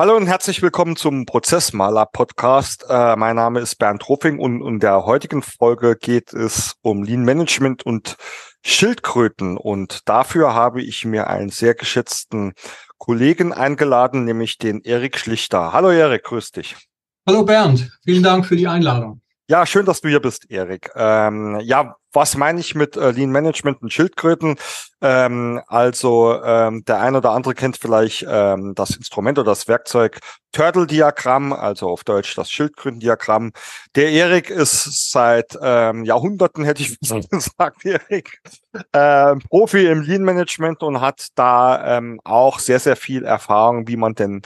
Hallo und herzlich willkommen zum Prozessmaler Podcast. Äh, mein Name ist Bernd Ruffing und in der heutigen Folge geht es um Lean Management und Schildkröten. Und dafür habe ich mir einen sehr geschätzten Kollegen eingeladen, nämlich den Erik Schlichter. Hallo Erik, grüß dich. Hallo Bernd, vielen Dank für die Einladung. Ja, schön, dass du hier bist, Erik. Ähm, ja, was meine ich mit äh, Lean Management und Schildkröten? Ähm, also ähm, der eine oder andere kennt vielleicht ähm, das Instrument oder das Werkzeug Turtle-Diagramm, also auf Deutsch das Schildkrötendiagramm. Der Erik ist seit ähm, Jahrhunderten, hätte ich gesagt, Erik, äh, Profi im Lean Management und hat da ähm, auch sehr, sehr viel Erfahrung, wie man denn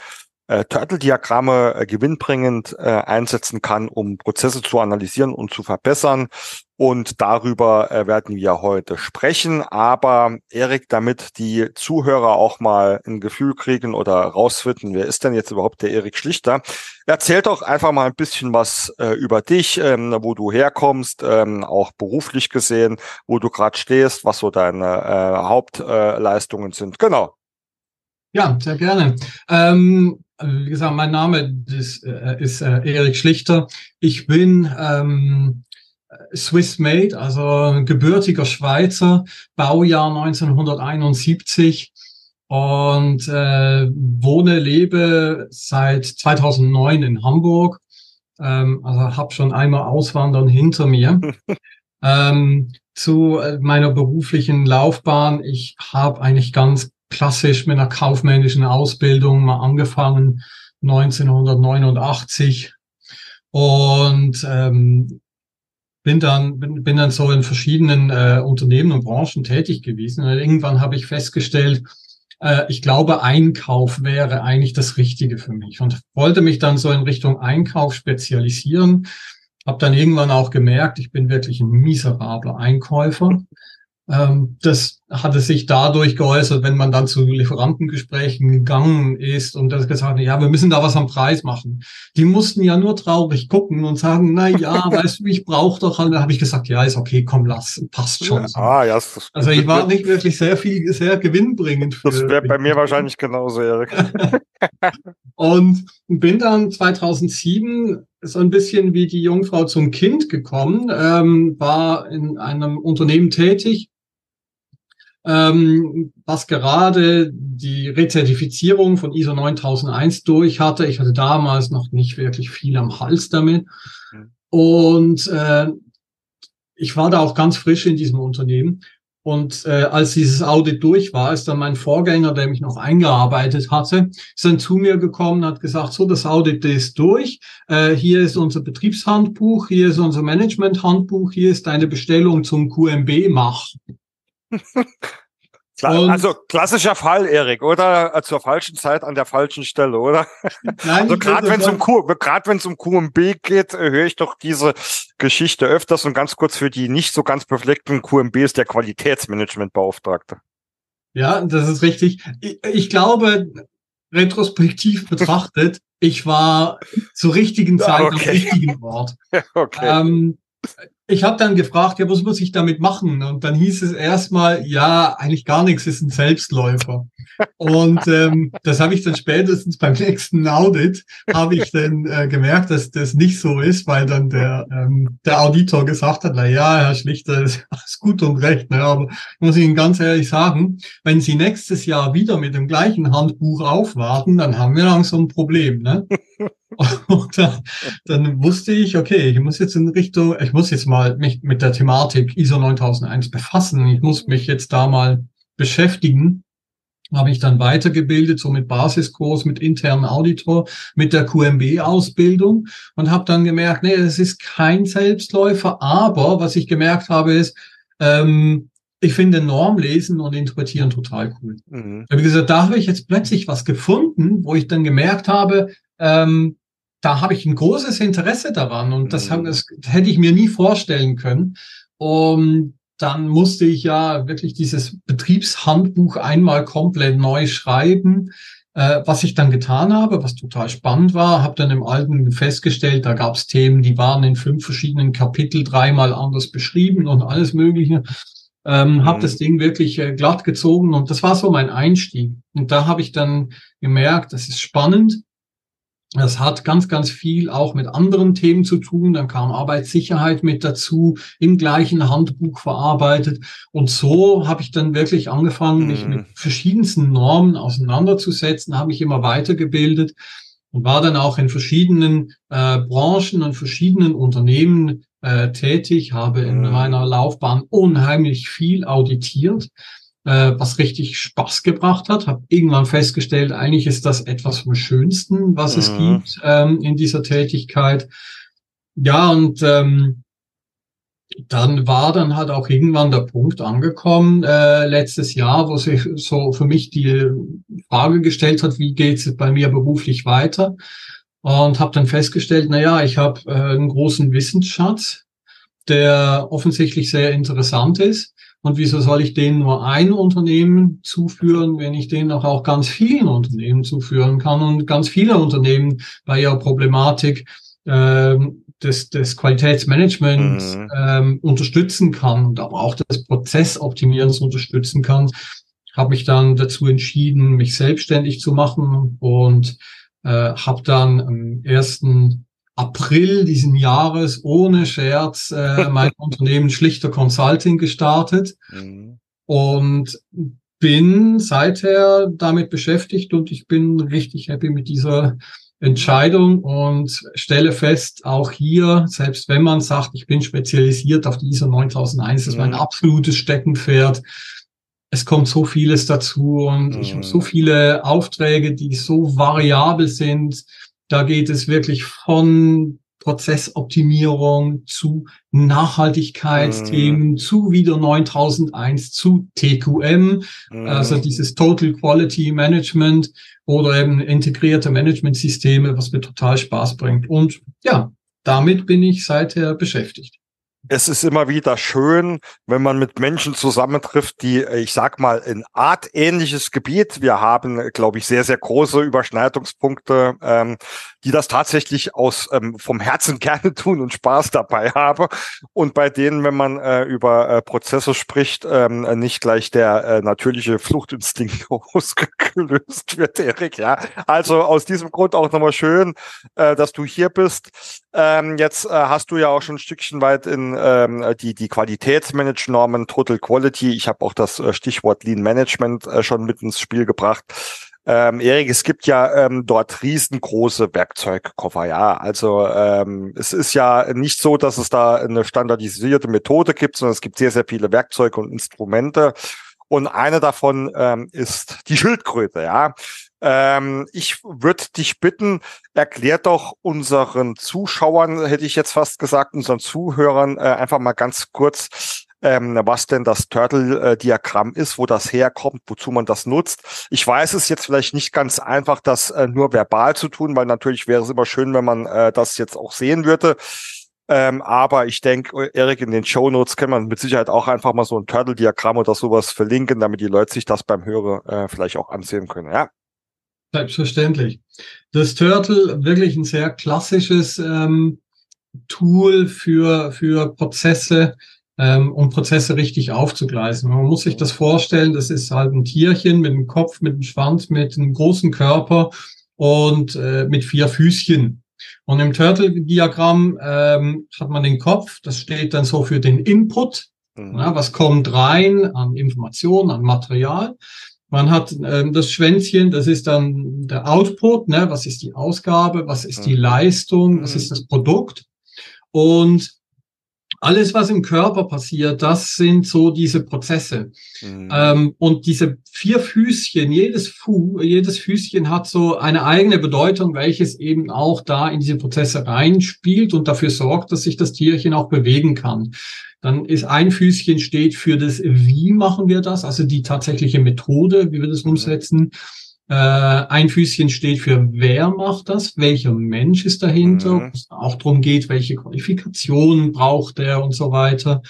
äh, Turtle-Diagramme äh, gewinnbringend äh, einsetzen kann, um Prozesse zu analysieren und zu verbessern. Und darüber äh, werden wir heute sprechen. Aber Erik, damit die Zuhörer auch mal ein Gefühl kriegen oder rausfinden, wer ist denn jetzt überhaupt der Erik Schlichter? Erzähl doch einfach mal ein bisschen was äh, über dich, ähm, wo du herkommst, ähm, auch beruflich gesehen, wo du gerade stehst, was so deine äh, Hauptleistungen sind. Genau. Ja, sehr gerne. Ähm, wie gesagt, mein Name ist, äh, ist äh, Erik Schlichter. Ich bin ähm, Swiss Made, also gebürtiger Schweizer, Baujahr 1971 und äh, wohne, lebe seit 2009 in Hamburg. Ähm, also habe schon einmal Auswandern hinter mir. ähm, zu äh, meiner beruflichen Laufbahn. Ich habe eigentlich ganz klassisch mit einer kaufmännischen Ausbildung mal angefangen, 1989. Und ähm, bin dann bin, bin dann so in verschiedenen äh, Unternehmen und Branchen tätig gewesen. Und irgendwann habe ich festgestellt, äh, ich glaube, Einkauf wäre eigentlich das Richtige für mich und wollte mich dann so in Richtung Einkauf spezialisieren. Habe dann irgendwann auch gemerkt, ich bin wirklich ein miserabler Einkäufer. Ähm, das hatte sich dadurch geäußert, wenn man dann zu Lieferantengesprächen gegangen ist und das gesagt hat, ja, wir müssen da was am Preis machen. Die mussten ja nur traurig gucken und sagen, na ja, weißt du, ich brauche doch halt. Da habe ich gesagt, ja, ist okay, komm, lass, passt schon. So. Ah, ja, das, also ich war nicht wirklich sehr viel, sehr gewinnbringend. Für, das wäre bei mir wahrscheinlich genauso, Erik. und bin dann 2007 so ein bisschen wie die Jungfrau zum Kind gekommen, ähm, war in einem Unternehmen tätig, ähm, was gerade die Rezertifizierung von ISO 9001 durch hatte. Ich hatte damals noch nicht wirklich viel am Hals damit. Mhm. Und äh, ich war da auch ganz frisch in diesem Unternehmen. Und äh, als dieses Audit durch war, ist dann mein Vorgänger, der mich noch eingearbeitet hatte, ist dann zu mir gekommen, hat gesagt, so, das Audit ist durch, äh, hier ist unser Betriebshandbuch, hier ist unser Managementhandbuch, hier ist deine Bestellung zum QMB, mach. Also klassischer Fall, Erik, oder? Zur falschen Zeit an der falschen Stelle, oder? Nein, also gerade wenn es um Q, gerade wenn es um QMB geht, äh, höre ich doch diese Geschichte öfters und ganz kurz für die nicht so ganz befleckten QMB ist der Qualitätsmanagementbeauftragte. Ja, das ist richtig. Ich, ich glaube, retrospektiv betrachtet, ich war zur richtigen Zeit okay. am richtigen Ort. okay. Ähm, ich habe dann gefragt, ja, was muss ich damit machen? Und dann hieß es erstmal, ja, eigentlich gar nichts, ist ein Selbstläufer. Und ähm, das habe ich dann spätestens beim nächsten Audit, habe ich dann äh, gemerkt, dass das nicht so ist, weil dann der, ähm, der Auditor gesagt hat, na ja, Herr Schlichter, ist alles gut und recht. Ne? Aber muss ich Ihnen ganz ehrlich sagen, wenn Sie nächstes Jahr wieder mit dem gleichen Handbuch aufwarten, dann haben wir langsam ein Problem. Ne? Und dann, dann wusste ich, okay, ich muss jetzt in Richtung, ich muss jetzt mal mich mit der Thematik ISO 9001 befassen. Ich muss mich jetzt da mal beschäftigen. Habe ich dann weitergebildet, so mit Basiskurs, mit internen Auditor, mit der QMB-Ausbildung und habe dann gemerkt, nee, es ist kein Selbstläufer, aber was ich gemerkt habe ist, ähm, ich finde Normlesen und Interpretieren total cool. Mhm. Wie gesagt, da habe ich jetzt plötzlich was gefunden, wo ich dann gemerkt habe, ähm, da habe ich ein großes Interesse daran und das, mhm. das hätte ich mir nie vorstellen können. Und dann musste ich ja wirklich dieses Betriebshandbuch einmal komplett neu schreiben, äh, was ich dann getan habe, was total spannend war. Habe dann im Alten festgestellt, da gab es Themen, die waren in fünf verschiedenen Kapitel dreimal anders beschrieben und alles Mögliche. Ähm, mhm. Habe das Ding wirklich äh, glatt gezogen und das war so mein Einstieg. Und da habe ich dann gemerkt, das ist spannend Das hat ganz, ganz viel auch mit anderen Themen zu tun. Dann kam Arbeitssicherheit mit dazu, im gleichen Handbuch verarbeitet. Und so habe ich dann wirklich angefangen, mich mit mhm. verschiedensten Normen auseinanderzusetzen, habe mich immer weitergebildet und war dann auch in verschiedenen äh, Branchen und verschiedenen Unternehmen äh, tätig, habe in mhm. meiner Laufbahn unheimlich viel auditiert äh, was richtig Spaß gebracht hat. Habe irgendwann festgestellt, eigentlich ist das etwas vom Schönsten, was mhm. es gibt ähm, in dieser Tätigkeit. Ja, und ähm, dann war dann halt auch irgendwann der Punkt angekommen, äh, letztes Jahr, wo sich so für mich die Frage gestellt hat, wie geht es bei mir beruflich weiter? Und habe dann festgestellt, na ja, ich habe äh, einen großen Wissensschatz, der offensichtlich sehr interessant ist. Und wieso soll ich denen nur ein Unternehmen zuführen, wenn ich denen auch, auch ganz vielen Unternehmen zuführen kann und ganz viele Unternehmen bei ihrer Problematik ähm, des, des Qualitätsmanagements mhm. ähm, unterstützen kann und aber auch des Prozessoptimierens unterstützen kann. Ich habe mich dann dazu entschieden, mich selbstständig zu machen und äh, habe dann am ersten April diesen Jahres ohne Scherz äh, mein Unternehmen Schlichter Consulting gestartet mhm. und bin seither damit beschäftigt und ich bin richtig happy mit dieser Entscheidung und stelle fest, auch hier, selbst wenn man sagt, ich bin spezialisiert auf diese 9001, das ist mein mhm. absolutes Steckenpferd, es kommt so vieles dazu und ich habe so mhm. viele Aufträge, die so variabel sind, da geht es wirklich von Prozessoptimierung zu Nachhaltigkeitsthemen, mm. zu wieder 9001, zu TQM, mm. also dieses Total Quality Management oder eben integrierte Managementsysteme, was mir total Spaß bringt. Und ja, damit bin ich seither beschäftigt es ist immer wieder schön, wenn man mit Menschen zusammentrifft, die, ich sag mal, ein artähnliches Gebiet. Wir haben, glaube ich, sehr, sehr große Überschneidungspunkte, ähm, die das tatsächlich aus ähm, vom Herzen gerne tun und Spaß dabei haben. Und bei denen, wenn man äh, über äh, Prozesse spricht, ähm, nicht gleich der äh, natürliche Fluchtinstinkt ausgelöst wird, Erik. Ja, also aus diesem Grund auch nochmal schön, äh, dass du hier bist. Ähm, jetzt äh, hast du ja auch schon ein Stückchen weit in ähm, die, die Qualitätsmanagement-Normen, Total Quality. Ich habe auch das äh, Stichwort Lean Management äh, schon mit ins Spiel gebracht. Ähm, Erik, es gibt ja ähm, dort riesengroße Werkzeugkoffer, ja. Also ähm, es ist ja nicht so, dass es da eine standardisierte Methode gibt, sondern es gibt sehr, sehr viele Werkzeuge und Instrumente. Und eine davon ähm, ist die Schildkröte, ja. Ähm, ich würde dich bitten, erklär doch unseren Zuschauern, hätte ich jetzt fast gesagt, unseren Zuhörern äh, einfach mal ganz kurz, ähm, was denn das Turtle-Diagramm ist, wo das herkommt, wozu man das nutzt. Ich weiß es jetzt vielleicht nicht ganz einfach, das äh, nur verbal zu tun, weil natürlich wäre es immer schön, wenn man äh, das jetzt auch sehen würde. Ähm, aber ich denke, Erik, in den Show Notes kann man mit Sicherheit auch einfach mal so ein Turtle-Diagramm oder sowas verlinken, damit die Leute sich das beim Hören äh, vielleicht auch ansehen können. Ja. Selbstverständlich. Das Turtle wirklich ein sehr klassisches ähm, Tool für, für Prozesse, ähm, um Prozesse richtig aufzugleisen. Man muss sich das vorstellen, das ist halt ein Tierchen mit einem Kopf, mit einem Schwanz, mit einem großen Körper und äh, mit vier Füßchen. Und im Turtle-Diagramm ähm, hat man den Kopf, das steht dann so für den Input, mhm. ja, was kommt rein an Informationen, an Material. Man hat ähm, das Schwänzchen, das ist dann der Output, ne? was ist die Ausgabe, was ist die mhm. Leistung, was ist mhm. das Produkt. Und alles, was im Körper passiert, das sind so diese Prozesse. Mhm. Ähm, und diese vier Füßchen, jedes, Fu jedes Füßchen hat so eine eigene Bedeutung, welches eben auch da in diese Prozesse reinspielt und dafür sorgt, dass sich das Tierchen auch bewegen kann. Dann ist ein Füßchen steht für das, wie machen wir das, also die tatsächliche Methode, wie wir das mhm. Äh, ein Füßchen steht für wer macht das, welcher Mensch ist dahinter, mhm. es auch darum geht, welche Qualifikationen braucht er und so weiter.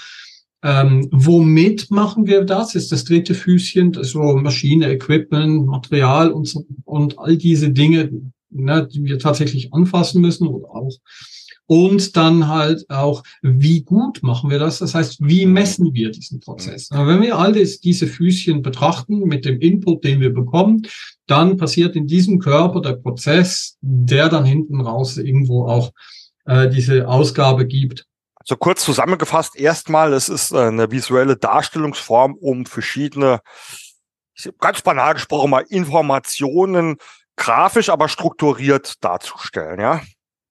Ähm, womit machen wir das? Ist das dritte Füßchen, so Maschine, Equipment, Material und so, und all diese Dinge, ne, die wir tatsächlich anfassen müssen oder auch und dann halt auch, wie gut machen wir das? Das heißt, wie messen wir diesen Prozess? Aber wenn wir all das, diese Füßchen betrachten mit dem Input, den wir bekommen, dann passiert in diesem Körper der Prozess, der dann hinten raus irgendwo auch äh, diese Ausgabe gibt. So kurz zusammengefasst, erstmal, es ist eine visuelle Darstellungsform, um verschiedene, ganz banal gesprochen mal, Informationen grafisch, aber strukturiert darzustellen, ja?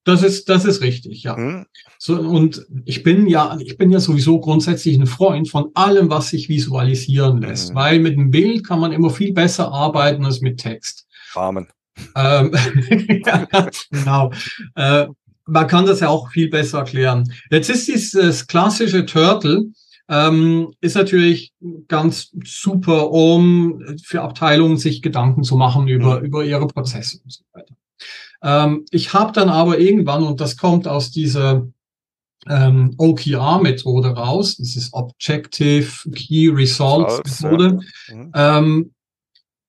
Das ist, das ist richtig, ja. Mhm. So, und ich bin ja, ich bin ja sowieso grundsätzlich ein Freund von allem, was sich visualisieren lässt, mhm. weil mit dem Bild kann man immer viel besser arbeiten als mit Text. Rahmen. Ähm, ja, genau. Äh, man kann das ja auch viel besser erklären. Jetzt ist dieses klassische Turtle, ähm, ist natürlich ganz super, um für Abteilungen sich Gedanken zu machen über, mhm. über ihre Prozesse und so weiter. Ähm, ich habe dann aber irgendwann, und das kommt aus dieser ähm, OKR-Methode raus, das ist Objective Key Results Methode, ja. mhm. ähm,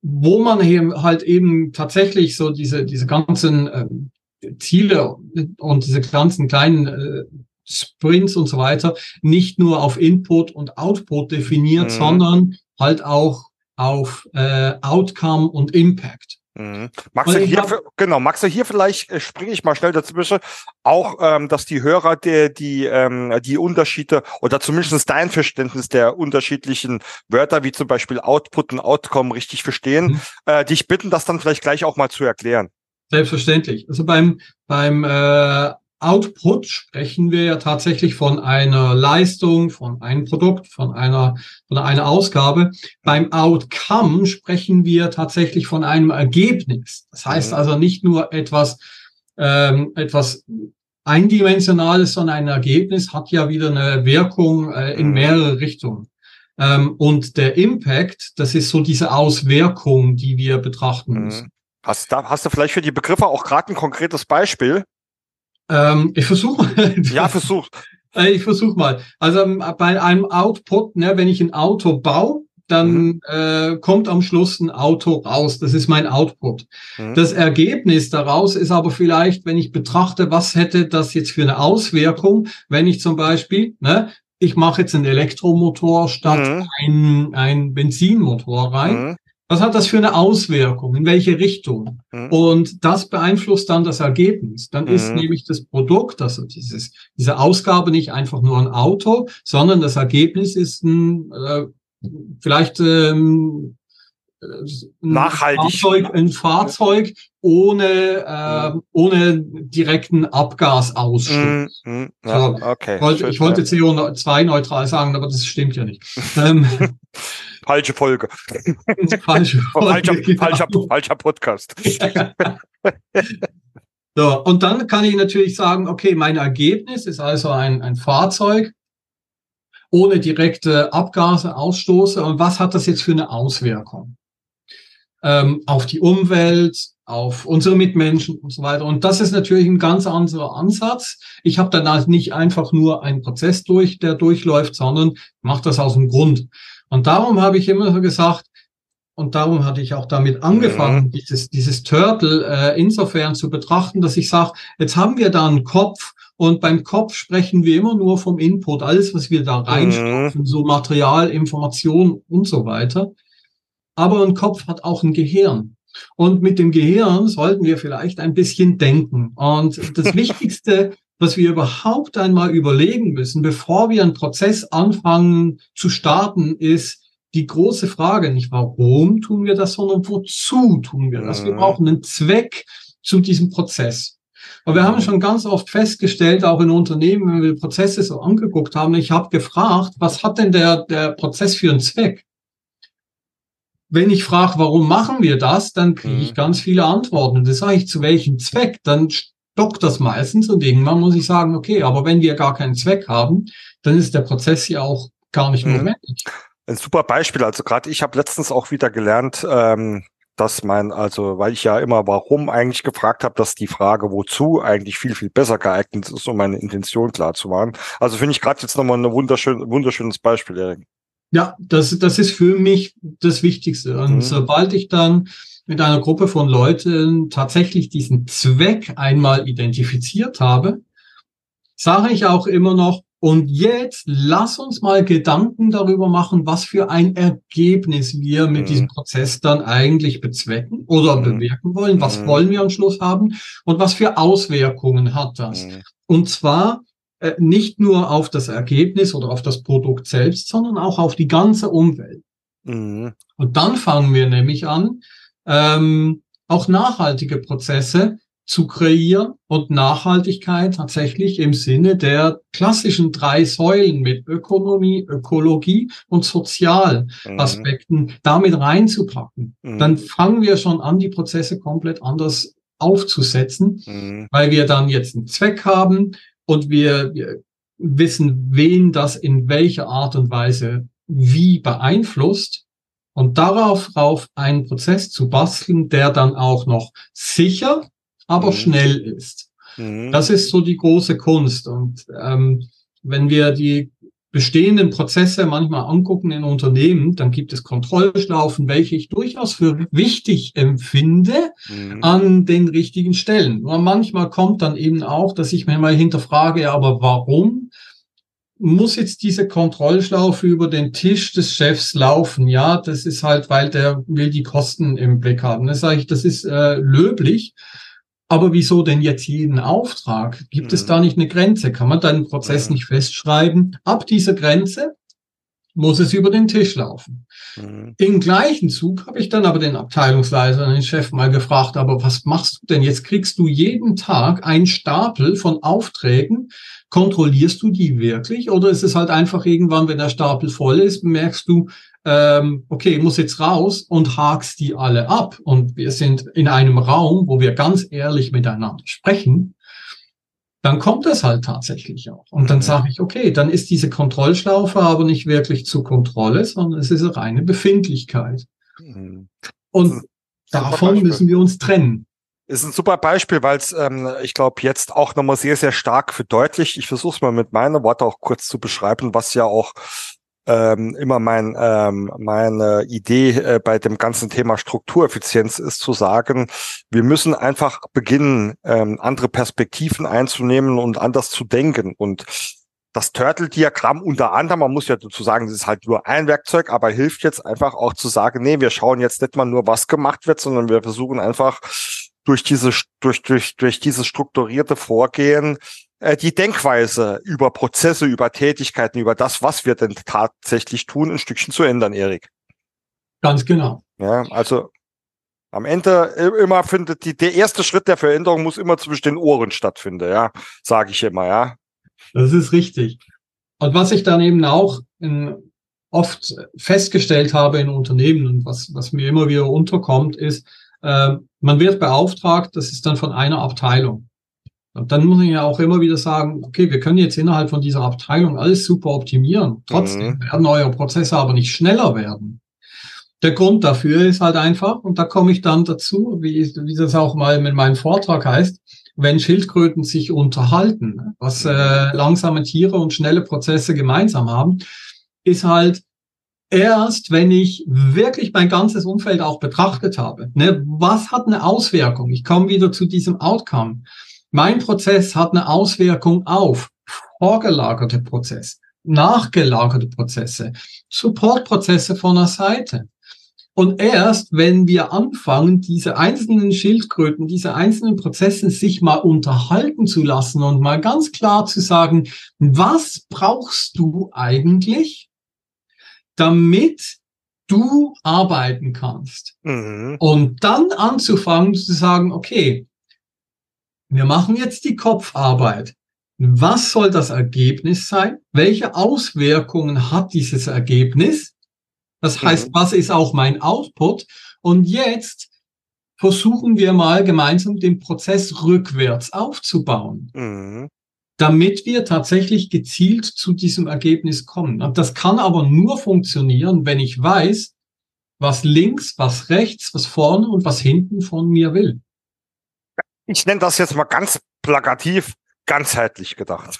wo man eben halt eben tatsächlich so diese, diese ganzen ähm, Ziele und diese ganzen kleinen äh, Sprints und so weiter nicht nur auf Input und Output definiert, mhm. sondern halt auch auf äh, Outcome und Impact. Mhm. Magst du hier, hab, genau, magst du hier vielleicht, äh, springe ich mal schnell dazwischen, auch, ähm, dass die Hörer der, die, ähm, die Unterschiede oder zumindest dein Verständnis der unterschiedlichen Wörter, wie zum Beispiel Output und Outcome richtig verstehen, mhm. äh, dich bitten, das dann vielleicht gleich auch mal zu erklären. Selbstverständlich. Also beim, beim äh, Output sprechen wir ja tatsächlich von einer Leistung, von einem Produkt, von einer, von einer Ausgabe. Beim Outcome sprechen wir tatsächlich von einem Ergebnis. Das heißt mhm. also nicht nur etwas, ähm, etwas eindimensionales, sondern ein Ergebnis hat ja wieder eine Wirkung äh, in mhm. mehrere Richtungen. Ähm, und der Impact, das ist so diese Auswirkung, die wir betrachten mhm. müssen. Hast, da, hast du vielleicht für die Begriffe auch gerade ein konkretes Beispiel? Ähm, ich versuche mal. Ja, versuch. Äh, ich versuche mal. Also ähm, bei einem Output, ne, wenn ich ein Auto baue, dann mhm. äh, kommt am Schluss ein Auto raus. Das ist mein Output. Mhm. Das Ergebnis daraus ist aber vielleicht, wenn ich betrachte, was hätte das jetzt für eine Auswirkung, wenn ich zum Beispiel, ne, ich mache jetzt einen Elektromotor statt mhm. ein, ein Benzinmotor rein. Was hat das für eine Auswirkung? In welche Richtung? Mhm. Und das beeinflusst dann das Ergebnis. Dann mhm. ist nämlich das Produkt, also dieses, diese Ausgabe nicht einfach nur ein Auto, sondern das Ergebnis ist ein, äh, vielleicht ähm, äh, nachhaltig Fahrzeug, ein Fahrzeug ohne äh, ohne direkten Abgasausstoß. Mhm. mhm. Ja, okay. Ich wollte, ich wollte CO2 neutral sagen, aber das stimmt ja nicht. Falsche Folge. Falsche Folge falscher, genau. falscher, falscher Podcast. so, und dann kann ich natürlich sagen, okay, mein Ergebnis ist also ein, ein Fahrzeug ohne direkte Abgase, Ausstoße. Und was hat das jetzt für eine Auswirkung? Ähm, auf die Umwelt, auf unsere Mitmenschen und so weiter. Und das ist natürlich ein ganz anderer Ansatz. Ich habe dann halt nicht einfach nur einen Prozess durch, der durchläuft, sondern mache das aus dem Grund. Und darum habe ich immer so gesagt, und darum hatte ich auch damit angefangen, mhm. dieses, dieses Turtle äh, insofern zu betrachten, dass ich sage, jetzt haben wir da einen Kopf und beim Kopf sprechen wir immer nur vom Input, alles, was wir da reinstopfen, mhm. so Material, Information und so weiter. Aber ein Kopf hat auch ein Gehirn. Und mit dem Gehirn sollten wir vielleicht ein bisschen denken. Und das Wichtigste was wir überhaupt einmal überlegen müssen, bevor wir einen Prozess anfangen zu starten, ist die große Frage, nicht warum tun wir das, sondern wozu tun wir das. Wir mhm. brauchen einen Zweck zu diesem Prozess. Aber wir haben schon ganz oft festgestellt, auch in Unternehmen, wenn wir Prozesse so angeguckt haben, ich habe gefragt, was hat denn der, der Prozess für einen Zweck? Wenn ich frage, warum machen wir das, dann kriege ich mhm. ganz viele Antworten. Und das sage ich, zu welchem Zweck? Dann dockt das meistens und irgendwann muss ich sagen, okay, aber wenn wir gar keinen Zweck haben, dann ist der Prozess ja auch gar nicht mhm. notwendig. Ein super Beispiel. Also gerade ich habe letztens auch wieder gelernt, ähm, dass mein, also weil ich ja immer warum eigentlich gefragt habe, dass die Frage wozu eigentlich viel, viel besser geeignet ist, um meine Intention klar zu machen. Also finde ich gerade jetzt nochmal ein wunderschön, wunderschönes Beispiel, Erik. Ja, das, das ist für mich das Wichtigste. Und mhm. sobald ich dann mit einer Gruppe von Leuten tatsächlich diesen Zweck einmal identifiziert habe, sage ich auch immer noch, und jetzt lass uns mal Gedanken darüber machen, was für ein Ergebnis wir mit mhm. diesem Prozess dann eigentlich bezwecken oder mhm. bewirken wollen. Was mhm. wollen wir am Schluss haben und was für Auswirkungen hat das? Mhm. Und zwar äh, nicht nur auf das Ergebnis oder auf das Produkt selbst, sondern auch auf die ganze Umwelt. Mhm. Und dann fangen wir nämlich an, ähm, auch nachhaltige Prozesse zu kreieren und Nachhaltigkeit tatsächlich im Sinne der klassischen drei Säulen mit Ökonomie, Ökologie und Sozialaspekten mhm. damit reinzupacken. Mhm. Dann fangen wir schon an, die Prozesse komplett anders aufzusetzen, mhm. weil wir dann jetzt einen Zweck haben und wir, wir wissen, wen das in welcher Art und Weise wie beeinflusst und darauf rauf einen Prozess zu basteln, der dann auch noch sicher aber mhm. schnell ist. Mhm. Das ist so die große Kunst. Und ähm, wenn wir die bestehenden Prozesse manchmal angucken in Unternehmen, dann gibt es Kontrollschlaufen, welche ich durchaus für wichtig empfinde mhm. an den richtigen Stellen. Nur manchmal kommt dann eben auch, dass ich mir mal hinterfrage, aber warum muss jetzt diese Kontrollschlaufe über den Tisch des Chefs laufen? Ja, das ist halt, weil der will die Kosten im Blick haben. Das sage ich, das ist äh, löblich. Aber wieso denn jetzt jeden Auftrag? Gibt mhm. es da nicht eine Grenze? Kann man deinen Prozess mhm. nicht festschreiben? Ab dieser Grenze muss es über den Tisch laufen. Mhm. Im gleichen Zug habe ich dann aber den Abteilungsleiter, den Chef mal gefragt, aber was machst du denn? Jetzt kriegst du jeden Tag einen Stapel von Aufträgen. Kontrollierst du die wirklich? Oder ist es halt einfach irgendwann, wenn der Stapel voll ist, merkst du, ähm, okay, muss jetzt raus und hakst die alle ab. Und wir sind in einem Raum, wo wir ganz ehrlich miteinander sprechen, dann kommt das halt tatsächlich auch. Und dann mhm. sage ich, okay, dann ist diese Kontrollschlaufe aber nicht wirklich zur Kontrolle, sondern es ist eine reine Befindlichkeit. Mhm. Und davon müssen wir uns trennen. Ist ein super Beispiel, weil es, ähm, ich glaube, jetzt auch nochmal sehr, sehr stark verdeutlicht. Ich versuche es mal mit meinen Worten auch kurz zu beschreiben, was ja auch ähm, immer mein, ähm, meine Idee äh, bei dem ganzen Thema Struktureffizienz ist zu sagen, wir müssen einfach beginnen, ähm, andere Perspektiven einzunehmen und anders zu denken. Und das Turtle-Diagramm unter anderem, man muss ja dazu sagen, das ist halt nur ein Werkzeug, aber hilft jetzt einfach auch zu sagen, nee, wir schauen jetzt nicht mal nur, was gemacht wird, sondern wir versuchen einfach durch diese, durch, durch, durch dieses strukturierte Vorgehen die Denkweise über Prozesse, über Tätigkeiten, über das, was wir denn tatsächlich tun, ein Stückchen zu ändern, Erik. Ganz genau. Ja, also am Ende äh, immer findet die, der erste Schritt der Veränderung muss immer zwischen den Ohren stattfinden, ja, sage ich immer, ja. Das ist richtig. Und was ich dann eben auch in, oft festgestellt habe in Unternehmen und was, was mir immer wieder unterkommt, ist, äh, man wird beauftragt, das ist dann von einer Abteilung. Und dann muss ich ja auch immer wieder sagen, okay, wir können jetzt innerhalb von dieser Abteilung alles super optimieren. Trotzdem mhm. werden eure Prozesse aber nicht schneller werden. Der Grund dafür ist halt einfach, und da komme ich dann dazu, wie, wie das auch mal mit meinem Vortrag heißt, wenn Schildkröten sich unterhalten, was äh, langsame Tiere und schnelle Prozesse gemeinsam haben, ist halt erst, wenn ich wirklich mein ganzes Umfeld auch betrachtet habe. Ne, was hat eine Auswirkung? Ich komme wieder zu diesem Outcome. Mein Prozess hat eine Auswirkung auf vorgelagerte Prozesse, nachgelagerte Prozesse, Supportprozesse von der Seite. Und erst, wenn wir anfangen, diese einzelnen Schildkröten, diese einzelnen Prozesse sich mal unterhalten zu lassen und mal ganz klar zu sagen, was brauchst du eigentlich, damit du arbeiten kannst? Mhm. Und dann anzufangen zu sagen, okay, wir machen jetzt die Kopfarbeit. Was soll das Ergebnis sein? Welche Auswirkungen hat dieses Ergebnis? Das heißt, mhm. was ist auch mein Output? Und jetzt versuchen wir mal gemeinsam den Prozess rückwärts aufzubauen, mhm. damit wir tatsächlich gezielt zu diesem Ergebnis kommen. Und das kann aber nur funktionieren, wenn ich weiß, was links, was rechts, was vorne und was hinten von mir will ich nenne das jetzt mal ganz plakativ, ganzheitlich gedacht.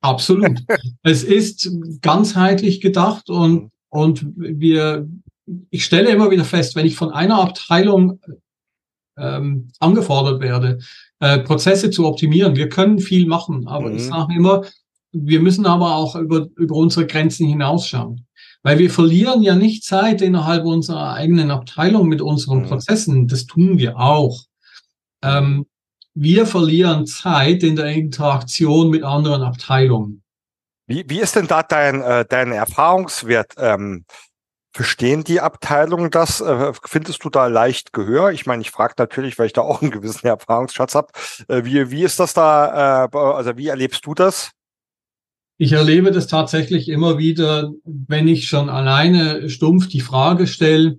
Absolut. es ist ganzheitlich gedacht und, mhm. und wir, ich stelle immer wieder fest, wenn ich von einer Abteilung ähm, angefordert werde, äh, Prozesse zu optimieren. Wir können viel machen, aber mhm. ich sage immer, wir müssen aber auch über, über unsere Grenzen hinausschauen. Weil wir verlieren ja nicht Zeit innerhalb unserer eigenen Abteilung mit unseren mhm. Prozessen. Das tun wir auch. Ähm, wir verlieren Zeit in der Interaktion mit anderen Abteilungen. Wie, wie ist denn da dein, äh, dein Erfahrungswert? Ähm, verstehen die Abteilungen das? Äh, findest du da leicht Gehör? Ich meine, ich frage natürlich, weil ich da auch einen gewissen Erfahrungsschatz habe. Äh, wie, wie ist das da? Äh, also wie erlebst du das? Ich erlebe das tatsächlich immer wieder, wenn ich schon alleine stumpf die Frage stelle,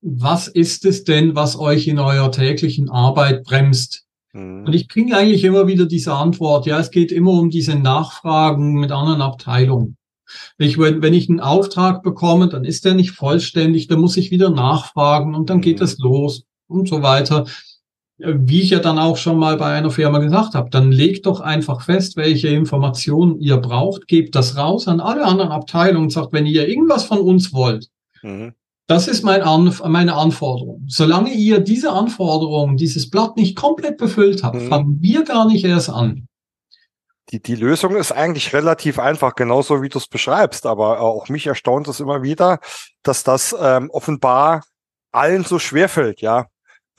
was ist es denn, was euch in eurer täglichen Arbeit bremst? Mhm. Und ich kriege eigentlich immer wieder diese Antwort, ja, es geht immer um diese Nachfragen mit anderen Abteilungen. Ich, wenn, wenn ich einen Auftrag bekomme, dann ist der nicht vollständig, dann muss ich wieder nachfragen und dann geht mhm. es los und so weiter wie ich ja dann auch schon mal bei einer Firma gesagt habe, dann legt doch einfach fest, welche Informationen ihr braucht, gebt das raus an alle anderen Abteilungen und sagt, wenn ihr irgendwas von uns wollt, mhm. Das ist mein Anf meine Anforderung. Solange ihr diese Anforderungen, dieses Blatt nicht komplett befüllt habt, mhm. fangen wir gar nicht erst an. Die, die Lösung ist eigentlich relativ einfach, genauso wie du es beschreibst, aber auch mich erstaunt es immer wieder, dass das ähm, offenbar allen so schwerfällt, ja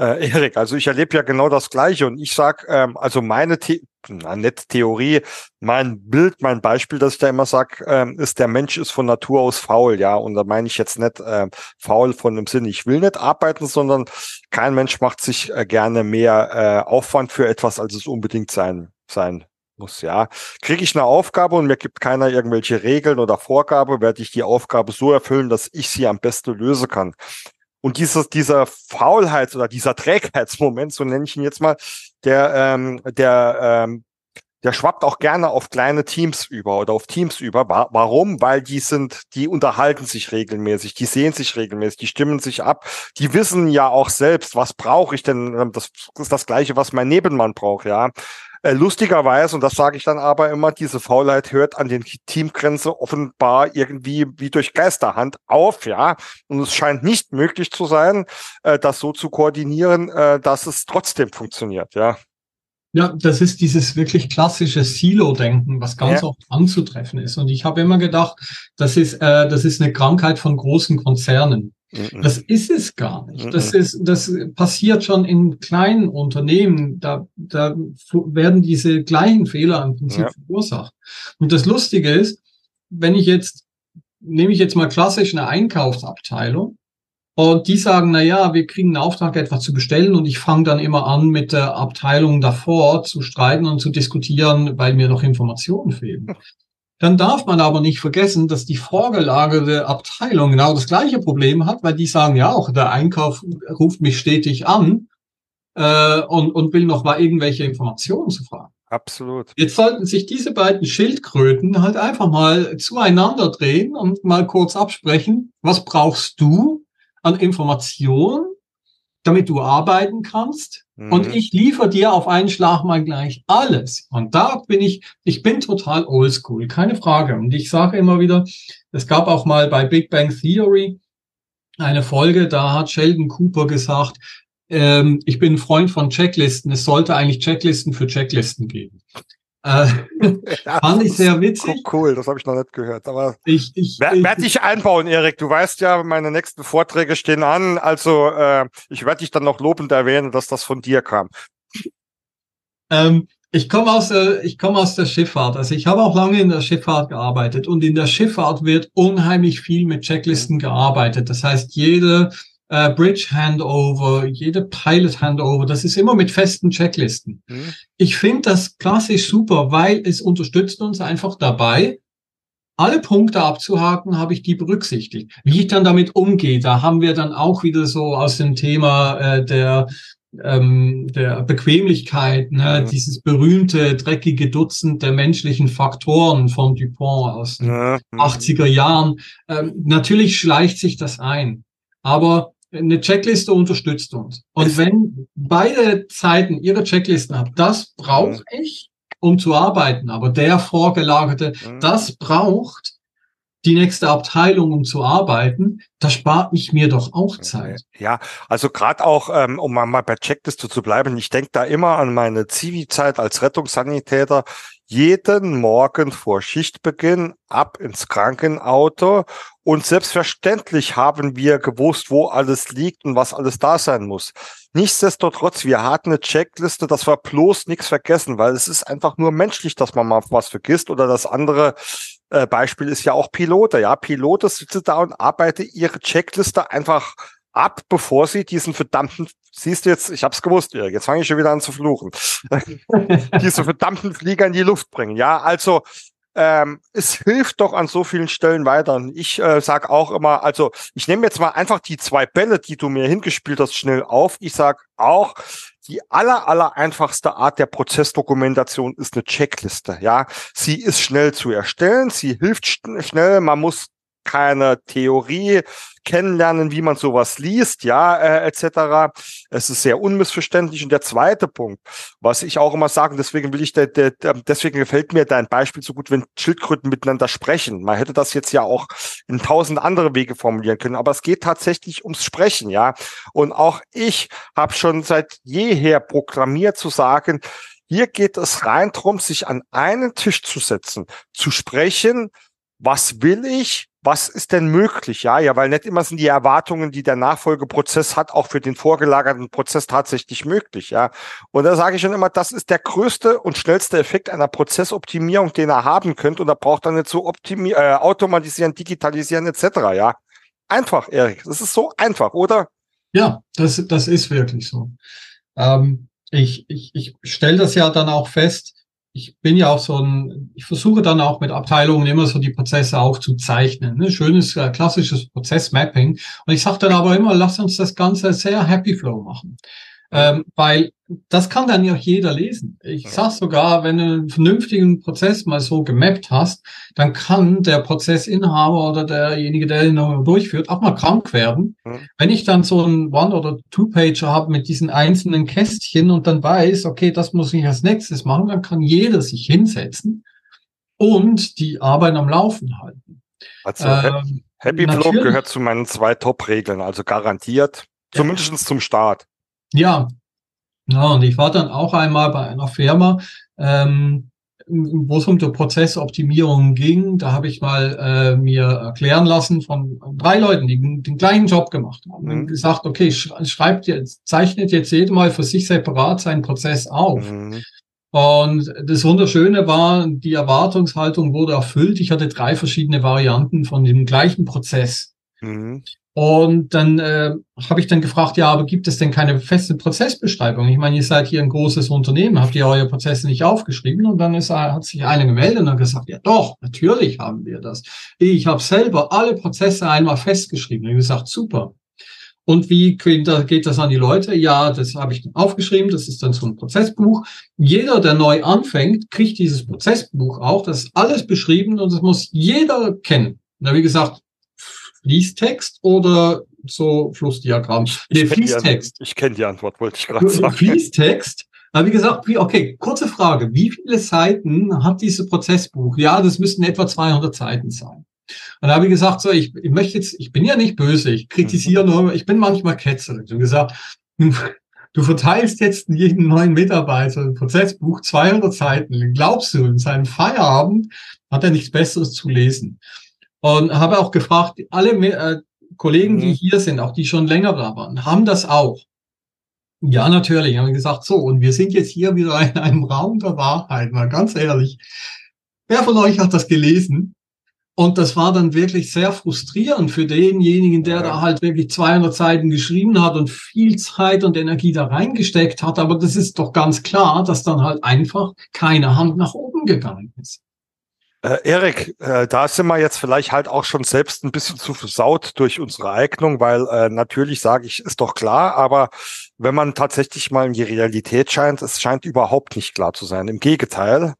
äh, Erik, also ich erlebe ja genau das Gleiche und ich sag, ähm, also meine The na, nicht Theorie, mein Bild, mein Beispiel, das ich da immer sag, ähm, ist, der Mensch ist von Natur aus faul, ja, und da meine ich jetzt nicht äh, faul von dem Sinn, ich will nicht arbeiten, sondern kein Mensch macht sich äh, gerne mehr äh, Aufwand für etwas, als es unbedingt sein, sein muss, ja. Kriege ich eine Aufgabe und mir gibt keiner irgendwelche Regeln oder Vorgabe, werde ich die Aufgabe so erfüllen, dass ich sie am besten lösen kann. Und dieses, dieser Faulheits- oder dieser Trägheitsmoment, so nenne ich ihn jetzt mal, der, ähm, der, ähm, der schwappt auch gerne auf kleine Teams über oder auf Teams über. Warum? Weil die sind, die unterhalten sich regelmäßig, die sehen sich regelmäßig, die stimmen sich ab, die wissen ja auch selbst, was brauche ich denn? Das ist das Gleiche, was mein Nebenmann braucht, ja. Äh, lustigerweise, und das sage ich dann aber immer, diese Faulheit hört an den Teamgrenze offenbar irgendwie wie durch Geisterhand auf, ja. Und es scheint nicht möglich zu sein, äh, das so zu koordinieren, äh, dass es trotzdem funktioniert, ja. Ja, das ist dieses wirklich klassische Silo-Denken, was ganz ja. oft anzutreffen ist. Und ich habe immer gedacht, das ist, äh, das ist eine Krankheit von großen Konzernen. Das ist es gar nicht. Das ist, das passiert schon in kleinen Unternehmen. Da, da werden diese gleichen Fehler im Prinzip ja. verursacht. Und das Lustige ist, wenn ich jetzt, nehme ich jetzt mal klassisch eine Einkaufsabteilung und die sagen, na ja, wir kriegen einen Auftrag, etwas zu bestellen und ich fange dann immer an, mit der Abteilung davor zu streiten und zu diskutieren, weil mir noch Informationen fehlen. Dann darf man aber nicht vergessen, dass die vorgelagerte Abteilung genau das gleiche Problem hat, weil die sagen ja auch, der Einkauf ruft mich stetig an äh, und, und will noch mal irgendwelche Informationen zu fragen. Absolut. Jetzt sollten sich diese beiden Schildkröten halt einfach mal zueinander drehen und mal kurz absprechen, was brauchst du an Informationen, damit du arbeiten kannst. Mhm. Und ich liefere dir auf einen Schlag mal gleich alles. Und da bin ich, ich bin total oldschool, keine Frage. Und ich sage immer wieder, es gab auch mal bei Big Bang Theory eine Folge, da hat Sheldon Cooper gesagt, ähm, ich bin ein Freund von Checklisten. Es sollte eigentlich Checklisten für Checklisten geben. Äh, fand ich sehr witzig. Cool, das habe ich noch nicht gehört. Aber ich, ich, wer, werd dich einbauen, Erik. Du weißt ja, meine nächsten Vorträge stehen an. Also äh, ich werde dich dann noch lobend erwähnen, dass das von dir kam. Ähm, ich komme aus der, ich komme aus der Schifffahrt. Also ich habe auch lange in der Schifffahrt gearbeitet und in der Schifffahrt wird unheimlich viel mit Checklisten gearbeitet. Das heißt, jede äh, Bridge Handover, jede Pilot Handover, das ist immer mit festen Checklisten. Mhm. Ich finde das klassisch super, weil es unterstützt uns einfach dabei, alle Punkte abzuhaken, habe ich die berücksichtigt. Wie ich dann damit umgehe, da haben wir dann auch wieder so aus dem Thema äh, der ähm, der Bequemlichkeit, ne, mhm. dieses berühmte dreckige Dutzend der menschlichen Faktoren von Dupont aus den mhm. 80er Jahren. Ähm, natürlich schleicht sich das ein, aber eine Checkliste unterstützt uns. Und wenn beide Seiten ihre Checklisten haben, das brauche ich, um zu arbeiten, aber der vorgelagerte, das braucht die nächste Abteilung, um zu arbeiten, da spart ich mir doch auch Zeit. Ja, also gerade auch, ähm, um mal bei Checkliste zu bleiben, ich denke da immer an meine Zivi-Zeit als Rettungssanitäter. Jeden Morgen vor Schichtbeginn ab ins Krankenauto und selbstverständlich haben wir gewusst, wo alles liegt und was alles da sein muss. Nichtsdestotrotz, wir hatten eine Checkliste, dass wir bloß nichts vergessen, weil es ist einfach nur menschlich, dass man mal was vergisst oder das andere äh, Beispiel ist ja auch Pilote. Ja, Pilote sitzen da und arbeiten ihre Checkliste einfach ab, bevor sie diesen verdammten, siehst du jetzt, ich hab's gewusst, jetzt fange ich schon wieder an zu fluchen, diese verdammten Flieger in die Luft bringen. Ja, also ähm, es hilft doch an so vielen Stellen weiter. Und ich äh, sage auch immer, also ich nehme jetzt mal einfach die zwei Bälle, die du mir hingespielt hast, schnell auf. Ich sag auch, die aller, aller einfachste Art der Prozessdokumentation ist eine Checkliste. Ja, sie ist schnell zu erstellen, sie hilft schnell, man muss keine Theorie kennenlernen, wie man sowas liest, ja, äh, etc. Es ist sehr unmissverständlich. Und der zweite Punkt, was ich auch immer sage, deswegen will ich, de, de, deswegen gefällt mir dein Beispiel so gut, wenn Schildkröten miteinander sprechen. Man hätte das jetzt ja auch in tausend andere Wege formulieren können, aber es geht tatsächlich ums Sprechen, ja. Und auch ich habe schon seit jeher programmiert zu sagen, hier geht es rein drum, sich an einen Tisch zu setzen, zu sprechen, was will ich, was ist denn möglich? Ja, ja, weil nicht immer sind die Erwartungen, die der Nachfolgeprozess hat, auch für den vorgelagerten Prozess tatsächlich möglich. Ja, und da sage ich schon immer, das ist der größte und schnellste Effekt einer Prozessoptimierung, den er haben könnte. Und da braucht er nicht so optimieren, äh, automatisieren, digitalisieren etc. Ja, einfach, Erik. Das ist so einfach, oder? Ja, das, das ist wirklich so. Ähm, ich ich, ich stelle das ja dann auch fest ich bin ja auch so ein, ich versuche dann auch mit Abteilungen immer so die Prozesse aufzuzeichnen. Ne? Schönes, äh, klassisches Prozessmapping. Und ich sage dann aber immer, lass uns das Ganze sehr Happy Flow machen. Ähm, weil das kann dann ja jeder lesen. Ich sag sogar, wenn du einen vernünftigen Prozess mal so gemappt hast, dann kann der Prozessinhaber oder derjenige, der ihn noch durchführt, auch mal krank werden. Mhm. Wenn ich dann so einen One- oder Two-Pager habe mit diesen einzelnen Kästchen und dann weiß, okay, das muss ich als nächstes machen, dann kann jeder sich hinsetzen und die Arbeit am Laufen halten. Also ähm, Happy Flow gehört zu meinen zwei Top-Regeln, also garantiert, ja. zumindest zum Start. Ja. Ja, und ich war dann auch einmal bei einer Firma, ähm, wo es um die Prozessoptimierung ging. Da habe ich mal äh, mir erklären lassen von drei Leuten, die den gleichen Job gemacht haben. Mhm. Und gesagt, okay, schreibt jetzt, zeichnet jetzt jeder mal für sich separat seinen Prozess auf. Mhm. Und das Wunderschöne war, die Erwartungshaltung wurde erfüllt. Ich hatte drei verschiedene Varianten von dem gleichen Prozess. Mhm. Und dann äh, habe ich dann gefragt, ja, aber gibt es denn keine feste Prozessbeschreibung? Ich meine, ihr seid hier ein großes Unternehmen, habt ihr eure Prozesse nicht aufgeschrieben? Und dann ist, hat sich einer gemeldet und gesagt, ja doch, natürlich haben wir das. Ich habe selber alle Prozesse einmal festgeschrieben. Und gesagt, super. Und wie geht das an die Leute? Ja, das habe ich aufgeschrieben. Das ist dann so ein Prozessbuch. Jeder, der neu anfängt, kriegt dieses Prozessbuch auch. Das ist alles beschrieben und das muss jeder kennen. Na, wie gesagt, Fließtext oder so Flussdiagramm? Nee, Fließtext. Ich kenne die Antwort, wollte ich gerade sagen. Fließtext. Aber wie gesagt, okay, kurze Frage. Wie viele Seiten hat dieses Prozessbuch? Ja, das müssten etwa 200 Seiten sein. Und da habe ich gesagt, so, ich, ich möchte jetzt, ich bin ja nicht böse, ich kritisiere mhm. nur, ich bin manchmal ketzerig. Und gesagt, du verteilst jetzt jeden neuen Mitarbeiter ein Prozessbuch 200 Seiten. Glaubst du, in seinem Feierabend hat er nichts Besseres zu lesen? Und habe auch gefragt, alle äh, Kollegen, mhm. die hier sind, auch die schon länger da waren, haben das auch. Ja, natürlich. Haben gesagt, so, und wir sind jetzt hier wieder in einem Raum der Wahrheit, mal ganz ehrlich. Wer von euch hat das gelesen? Und das war dann wirklich sehr frustrierend für denjenigen, der ja. da halt wirklich 200 Seiten geschrieben hat und viel Zeit und Energie da reingesteckt hat. Aber das ist doch ganz klar, dass dann halt einfach keine Hand nach oben gegangen ist. Äh, Erik, äh, da sind wir jetzt vielleicht halt auch schon selbst ein bisschen zu versaut durch unsere Eignung, weil äh, natürlich sage ich, ist doch klar, aber wenn man tatsächlich mal in die Realität scheint, es scheint überhaupt nicht klar zu sein. Im Gegenteil,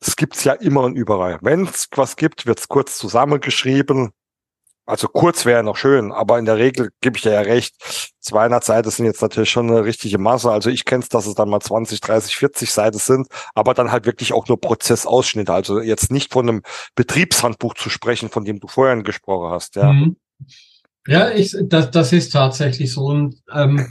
es gibt's ja immer und überall. Wenn es was gibt, wird's kurz zusammengeschrieben Also kurz wäre noch schön, aber in der Regel gebe ich dir ja recht. 200 Seiten sind jetzt natürlich schon eine richtige Masse. Also ich kenne es, dass es dann mal 20, 30, 40 Seiten sind, aber dann halt wirklich auch nur Prozessausschnitte. Also jetzt nicht von einem Betriebshandbuch zu sprechen, von dem du vorhin gesprochen hast. Ja, mhm. ja ich, das, das ist tatsächlich so. Und ähm,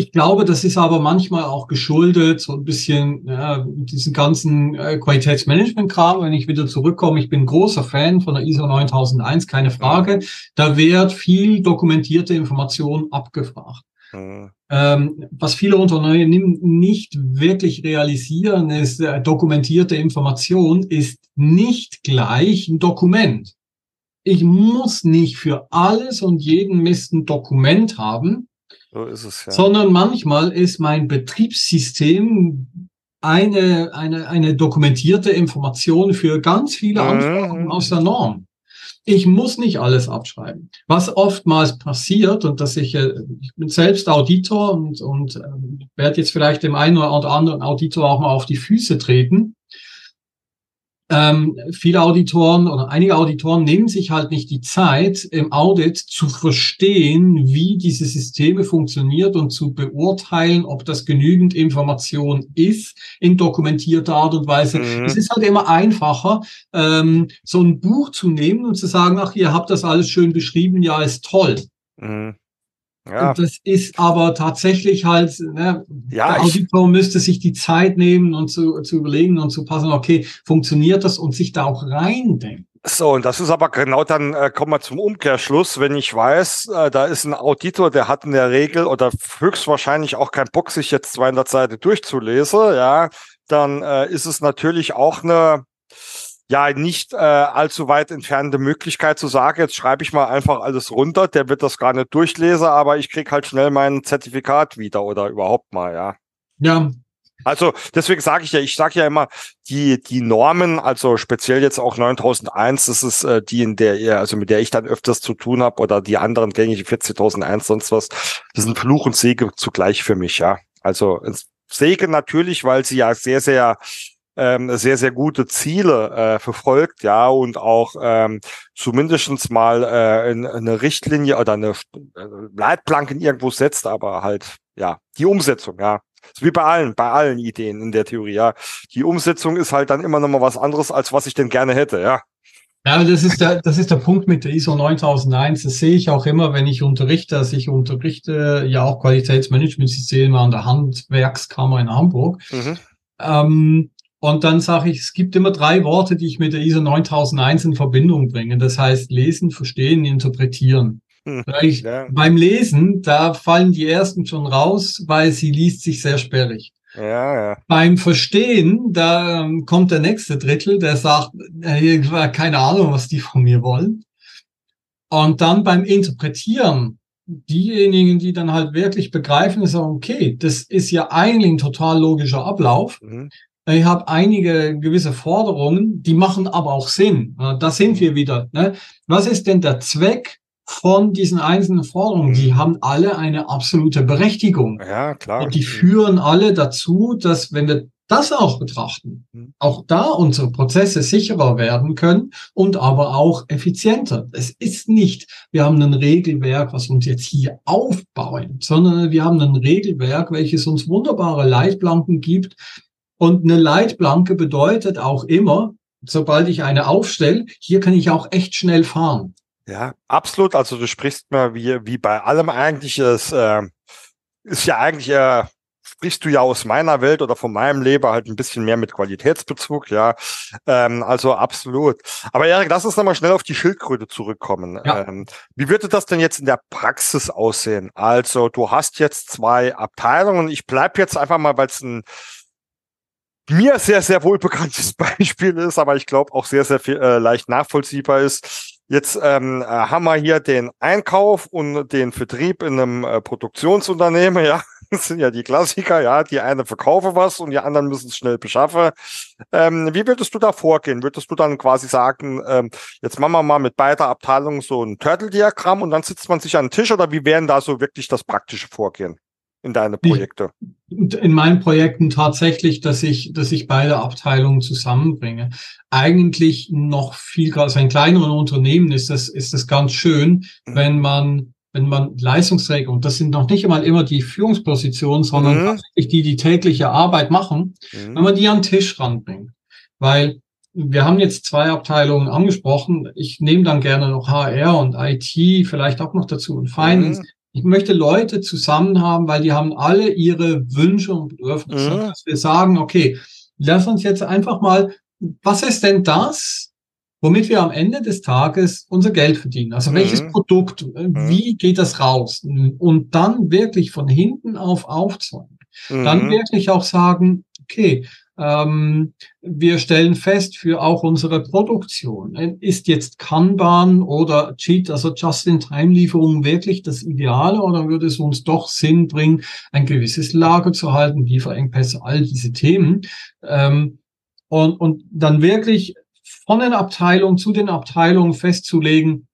ich glaube, das ist aber manchmal auch geschuldet, so ein bisschen ja, diesen ganzen äh, Qualitätsmanagement-Kram. Wenn ich wieder zurückkomme, ich bin großer Fan von der ISO 9001, keine Frage. Da wird viel dokumentierte Information abgefragt. Mhm. Ähm, was viele Unternehmen nicht wirklich realisieren, ist, äh, dokumentierte Information ist nicht gleich ein Dokument. Ich muss nicht für alles und jeden Mist ein Dokument haben so ist es ja. Sondern manchmal ist mein Betriebssystem eine, eine, eine dokumentierte Information für ganz viele Anfragen mhm. aus der Norm. Ich muss nicht alles abschreiben. Was oftmals passiert, und dass ich, äh, ich bin selbst Auditor und, und äh, werde jetzt vielleicht dem einen oder anderen Auditor auch mal auf die Füße treten. Ähm, viele Auditoren oder einige Auditoren nehmen sich halt nicht die Zeit, im Audit zu verstehen, wie diese Systeme funktioniert und zu beurteilen, ob das genügend Information ist in dokumentierter Art und Weise. Mhm. Es ist halt immer einfacher, ähm, so ein Buch zu nehmen und zu sagen, ach, ihr habt das alles schön beschrieben, ja, ist toll. Mhm. Ja. Das ist aber tatsächlich halt, ne, ja, der Auditor müsste sich die Zeit nehmen und zu, zu überlegen und zu passen, okay, funktioniert das und sich da auch reindenken. So, und das ist aber genau dann, äh, kommen wir zum Umkehrschluss, wenn ich weiß, äh, da ist ein Auditor, der hat in der Regel oder höchstwahrscheinlich auch keinen Bock, sich jetzt 200 Seiten durchzulesen, ja, dann äh, ist es natürlich auch eine, ja nicht äh, allzu weit entfernte Möglichkeit zu sagen, jetzt schreibe ich mal einfach alles runter, der wird das gar nicht durchlesen, aber ich krieg halt schnell mein Zertifikat wieder oder überhaupt mal, ja. Ja. Also deswegen sage ich ja, ich sage ja immer, die die Normen, also speziell jetzt auch 9001, das ist äh, die, in der ihr, also mit der ich dann öfters zu tun habe oder die anderen gängigen 40001 sonst was, das sind Fluch und Segen zugleich für mich, ja. Also Segen natürlich, weil sie ja sehr sehr ähm, sehr, sehr gute Ziele äh, verfolgt, ja, und auch ähm, zumindestens mal äh, in, eine Richtlinie oder eine äh, Leitplanken irgendwo setzt, aber halt, ja, die Umsetzung, ja. So wie bei allen, bei allen Ideen in der Theorie, ja. Die Umsetzung ist halt dann immer noch mal was anderes, als was ich denn gerne hätte, ja. Ja, das ist der, das ist der Punkt mit der ISO 9001. Das sehe ich auch immer, wenn ich unterrichte. Also ich unterrichte ja auch Qualitätsmanagementsysteme an der Handwerkskammer in Hamburg. Mhm. Ähm, und dann sage ich, es gibt immer drei Worte, die ich mit der ISO 9001 in Verbindung bringe. Das heißt lesen, verstehen, interpretieren. Hm, ich, ja. Beim Lesen, da fallen die ersten schon raus, weil sie liest sich sehr sperrig. Ja, ja. Beim Verstehen, da ähm, kommt der nächste Drittel, der sagt, äh, keine Ahnung, was die von mir wollen. Und dann beim Interpretieren, diejenigen, die dann halt wirklich begreifen, sagen, okay, das ist ja eigentlich ein total logischer Ablauf. Mhm. Ich habe einige gewisse Forderungen, die machen aber auch Sinn. Da sind wir wieder. Ne? Was ist denn der Zweck von diesen einzelnen Forderungen? Die mhm. haben alle eine absolute Berechtigung. Ja, klar. Und die führen alle dazu, dass wenn wir das auch betrachten, mhm. auch da unsere Prozesse sicherer werden können und aber auch effizienter. Es ist nicht, wir haben ein Regelwerk, was uns jetzt hier aufbauen, sondern wir haben ein Regelwerk, welches uns wunderbare Leitplanken gibt, und eine Leitplanke bedeutet auch immer, sobald ich eine aufstelle, hier kann ich auch echt schnell fahren. Ja, absolut. Also du sprichst mal wie, wie bei allem eigentlich ist, äh, ist ja eigentlich, äh, sprichst du ja aus meiner Welt oder von meinem Leben halt ein bisschen mehr mit Qualitätsbezug, ja. Ähm, also absolut. Aber Erik, lass uns nochmal schnell auf die Schildkröte zurückkommen. Ja. Ähm, wie würde das denn jetzt in der Praxis aussehen? Also du hast jetzt zwei Abteilungen. Ich bleib jetzt einfach mal, weil es ein mir sehr, sehr wohl bekanntes Beispiel ist, aber ich glaube auch sehr, sehr viel, äh, leicht nachvollziehbar ist. Jetzt ähm, äh, haben wir hier den Einkauf und den Vertrieb in einem äh, Produktionsunternehmen, ja. Das sind ja die Klassiker, ja. Die eine verkaufen was und die anderen müssen es schnell beschaffen. Ähm, wie würdest du da vorgehen? Würdest du dann quasi sagen, ähm, jetzt machen wir mal mit beider Abteilung so ein Turtle-Diagramm und dann sitzt man sich an den Tisch oder wie wären da so wirklich das praktische Vorgehen? in deine Projekte? In meinen Projekten tatsächlich, dass ich, dass ich beide Abteilungen zusammenbringe. Eigentlich noch viel, also ein kleineren Unternehmen ist das, ist das ganz schön, mhm. wenn man, wenn man Leistungsträger, und das sind noch nicht einmal immer die Führungspositionen, sondern mhm. tatsächlich die, die tägliche Arbeit machen, mhm. wenn man die an den Tisch ranbringt. Weil wir haben jetzt zwei Abteilungen angesprochen. Ich nehme dann gerne noch HR und IT, vielleicht auch noch dazu und Finance. Mhm. Ich möchte Leute zusammen haben, weil die haben alle ihre Wünsche und Bedürfnisse. Mhm. Dass wir sagen, okay, lass uns jetzt einfach mal, was ist denn das, womit wir am Ende des Tages unser Geld verdienen? Also welches mhm. Produkt, äh, mhm. wie geht das raus? Und dann wirklich von hinten auf. Dann mhm. wirklich auch sagen, okay, ähm, wir stellen fest für auch unsere Produktion, äh, ist jetzt Kanban oder Cheat, also Just-in-Time-Lieferung wirklich das Ideale oder würde es uns doch Sinn bringen, ein gewisses Lager zu halten, Lieferengpässe, all diese Themen. Ähm, und, und dann wirklich von den Abteilungen zu den Abteilungen festzulegen,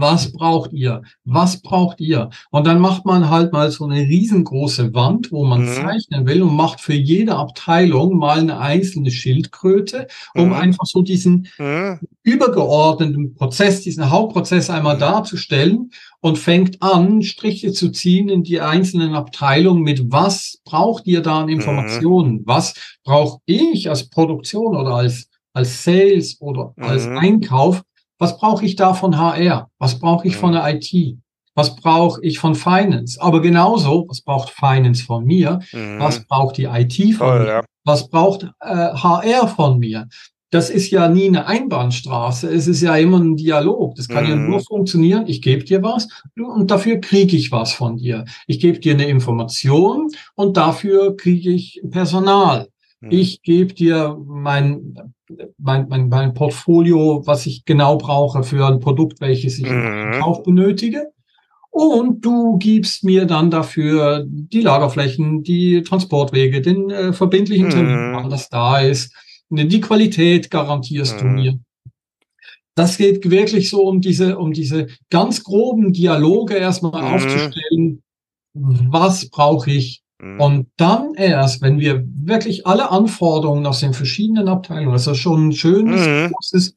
was braucht ihr? Was braucht ihr? Und dann macht man halt mal so eine riesengroße Wand, wo man mhm. zeichnen will und macht für jede Abteilung mal eine einzelne Schildkröte, um mhm. einfach so diesen mhm. übergeordneten Prozess, diesen Hauptprozess einmal darzustellen und fängt an, Striche zu ziehen in die einzelnen Abteilungen mit was braucht ihr da an Informationen? Was brauche ich als Produktion oder als als Sales oder als Einkauf, was brauche ich da von HR? Was brauche ich von der IT? Was brauche ich von Finance? Aber genauso, was braucht Finance von mir? Mhm. Was braucht die IT von Toll, mir? Ja. Was braucht äh, HR von mir? Das ist ja nie eine Einbahnstraße. Es ist ja immer ein Dialog. Das kann mhm. ja nur funktionieren. Ich gebe dir was und dafür kriege ich was von dir. Ich gebe dir eine Information und dafür kriege ich Personal. Mhm. Ich gebe dir mein mein, mein, mein Portfolio, was ich genau brauche für ein Produkt, welches ich mhm. Kauf benötige. Und du gibst mir dann dafür die Lagerflächen, die Transportwege, den äh, verbindlichen Termin, mhm. das da ist. Die Qualität garantierst mhm. du mir. Das geht wirklich so um diese, um diese ganz groben Dialoge erstmal mhm. aufzustellen. Was brauche ich? Mhm. Und dann erst, wenn wir wirklich alle Anforderungen aus den verschiedenen Abteilungen, also schon ein schönes, mhm. großes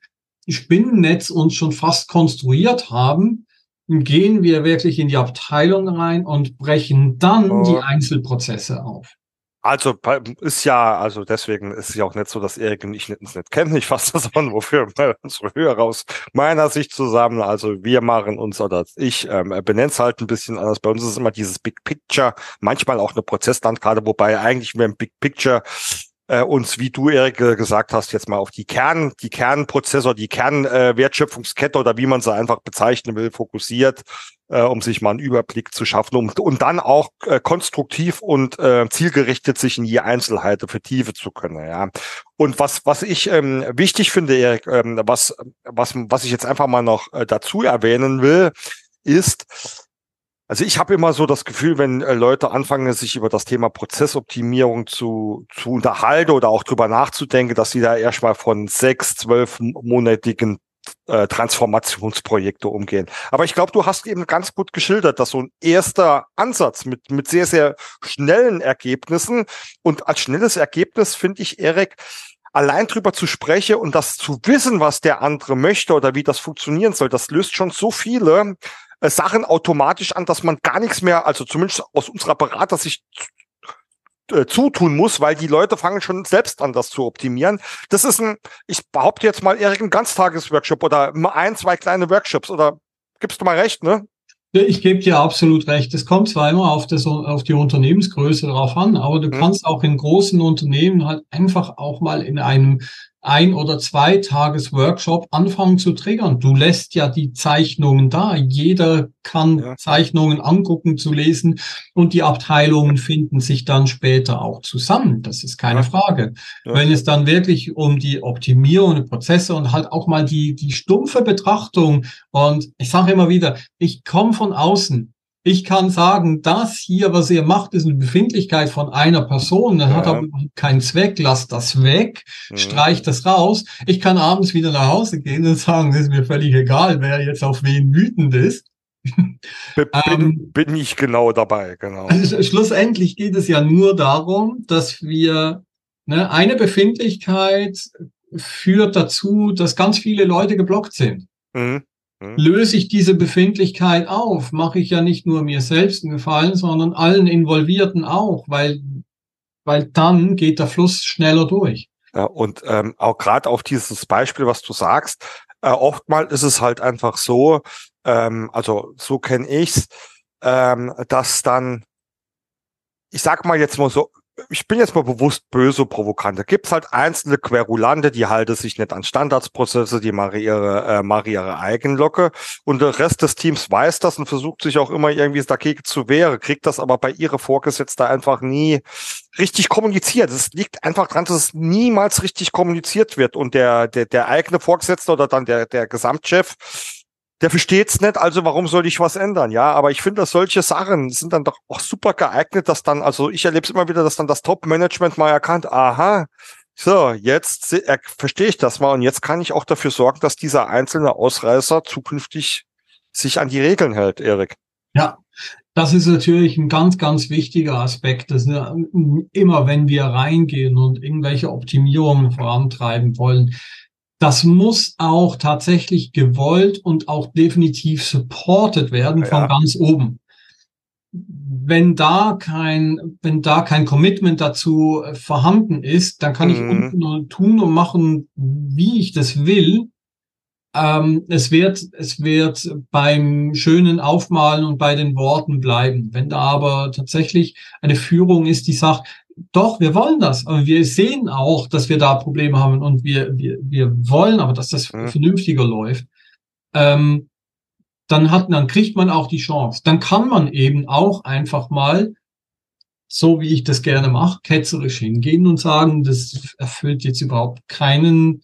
Spinnennetz uns schon fast konstruiert haben, gehen wir wirklich in die Abteilung rein und brechen dann oh. die Einzelprozesse auf. Also ist ja, also deswegen ist es ja auch nicht so, dass Erik und ich uns nicht kennen. Ich fasse das an, wofür unsere Hörer aus meiner Sicht zusammen. Also wir machen uns oder ich ähm, benenne es halt ein bisschen anders. Bei uns ist immer dieses Big Picture, manchmal auch eine Prozesslandkarte, wobei eigentlich wir im Big Picture äh, uns, wie du, Erik, gesagt hast, jetzt mal auf die Kern, die Kernprozessor, die Kernwertschöpfungskette äh, oder wie man sie einfach bezeichnen will, fokussiert, äh, um sich mal einen Überblick zu schaffen um, und dann auch äh, konstruktiv und äh, zielgerichtet sich in je Einzelheit vertiefen zu können. Ja. Und was, was ich ähm, wichtig finde, Erik, ähm, was, was, was ich jetzt einfach mal noch äh, dazu erwähnen will, ist, also ich habe immer so das Gefühl, wenn äh, Leute anfangen, sich über das Thema Prozessoptimierung zu, zu unterhalten oder auch drüber nachzudenken, dass sie da erstmal von sechs, zwölf monatigen äh, Transformationsprojekte umgehen. Aber ich glaube, du hast eben ganz gut geschildert, dass so ein erster Ansatz mit, mit sehr, sehr schnellen Ergebnissen und als schnelles Ergebnis finde ich, Erik, allein drüber zu sprechen und das zu wissen, was der andere möchte oder wie das funktionieren soll, das löst schon so viele äh, Sachen automatisch an, dass man gar nichts mehr, also zumindest aus unserer Beratersicht äh, zutun muss, weil die Leute fangen schon selbst an, das zu optimieren. Das ist ein, ich behaupte jetzt mal, Erik, ein Ganztagesworkshop oder ein, zwei kleine Workshops oder gibst du mal recht, ne? Ich gebe dir absolut recht. Es kommt zwar immer auf, das, auf die Unternehmensgröße drauf an, aber du mhm. kannst auch in großen Unternehmen halt einfach auch mal in einem ein- oder zwei Tages Workshop anfangen zu triggern. Du lässt ja die Zeichnungen da. Jeder kann ja. Zeichnungen angucken, zu lesen und die Abteilungen finden sich dann später auch zusammen. Das ist keine ja. Frage. Ja. Wenn es dann wirklich um die Optimierung der Prozesse und halt auch mal die, die stumpfe Betrachtung und ich sage immer wieder, ich komme von außen. Ich kann sagen, das hier, was ihr macht, ist eine Befindlichkeit von einer Person. Das ja. hat aber keinen Zweck. Lasst das weg. Mhm. Streicht das raus. Ich kann abends wieder nach Hause gehen und sagen, es ist mir völlig egal, wer jetzt auf wen wütend ist. Bin, ähm, bin ich genau dabei, genau. Also schlussendlich geht es ja nur darum, dass wir ne, eine Befindlichkeit führt dazu, dass ganz viele Leute geblockt sind. Mhm. Mhm. Löse ich diese Befindlichkeit auf, mache ich ja nicht nur mir selbst einen Gefallen, sondern allen Involvierten auch, weil, weil dann geht der Fluss schneller durch. Ja, und ähm, auch gerade auf dieses Beispiel, was du sagst, äh, oftmals ist es halt einfach so, ähm, also so kenne ich's, ähm, dass dann, ich sag mal jetzt mal so, ich bin jetzt mal bewusst böse provokant. Da gibt's halt einzelne Querulante, die halten sich nicht an Standardsprozesse, die machen ihre, äh, machen ihre Eigenlocke. Und der Rest des Teams weiß das und versucht sich auch immer irgendwie dagegen zu wehren, kriegt das aber bei ihre Vorgesetzte einfach nie richtig kommuniziert. Es liegt einfach dran, dass es niemals richtig kommuniziert wird. Und der, der, der eigene Vorgesetzte oder dann der, der Gesamtchef der versteht's nicht, also warum soll ich was ändern? Ja, aber ich finde, dass solche Sachen sind dann doch auch super geeignet, dass dann, also ich erlebe es immer wieder, dass dann das Top-Management mal erkannt, aha, so, jetzt äh, verstehe ich das mal und jetzt kann ich auch dafür sorgen, dass dieser einzelne Ausreißer zukünftig sich an die Regeln hält, Erik. Ja, das ist natürlich ein ganz, ganz wichtiger Aspekt. Das immer, wenn wir reingehen und irgendwelche Optimierungen vorantreiben wollen, das muss auch tatsächlich gewollt und auch definitiv supported werden ja. von ganz oben. Wenn da kein, wenn da kein Commitment dazu äh, vorhanden ist, dann kann mhm. ich unten nur tun und machen, wie ich das will. Ähm, es wird, es wird beim schönen Aufmalen und bei den Worten bleiben. Wenn da aber tatsächlich eine Führung ist, die sagt, doch, wir wollen das. Aber wir sehen auch, dass wir da Probleme haben und wir, wir, wir wollen aber, dass das mhm. vernünftiger läuft. Ähm, dann hat, dann kriegt man auch die Chance. Dann kann man eben auch einfach mal, so wie ich das gerne mache, ketzerisch hingehen und sagen, das erfüllt jetzt überhaupt keinen